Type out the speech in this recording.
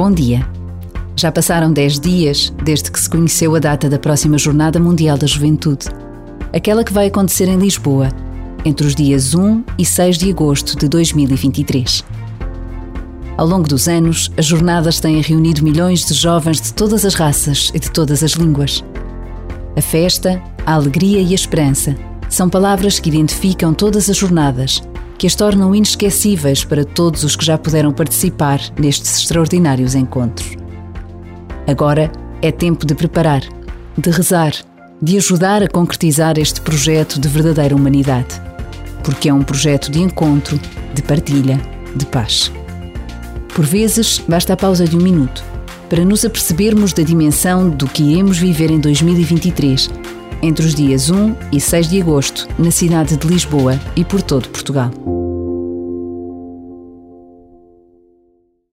Bom dia. Já passaram 10 dias desde que se conheceu a data da próxima Jornada Mundial da Juventude, aquela que vai acontecer em Lisboa, entre os dias 1 e 6 de agosto de 2023. Ao longo dos anos, as jornadas têm reunido milhões de jovens de todas as raças e de todas as línguas. A festa, a alegria e a esperança são palavras que identificam todas as jornadas que as tornam inesquecíveis para todos os que já puderam participar nestes extraordinários encontros. Agora é tempo de preparar, de rezar, de ajudar a concretizar este projeto de verdadeira humanidade. Porque é um projeto de encontro, de partilha, de paz. Por vezes, basta a pausa de um minuto para nos apercebermos da dimensão do que iremos viver em 2023, entre os dias 1 e 6 de agosto, na cidade de Lisboa e por todo Portugal.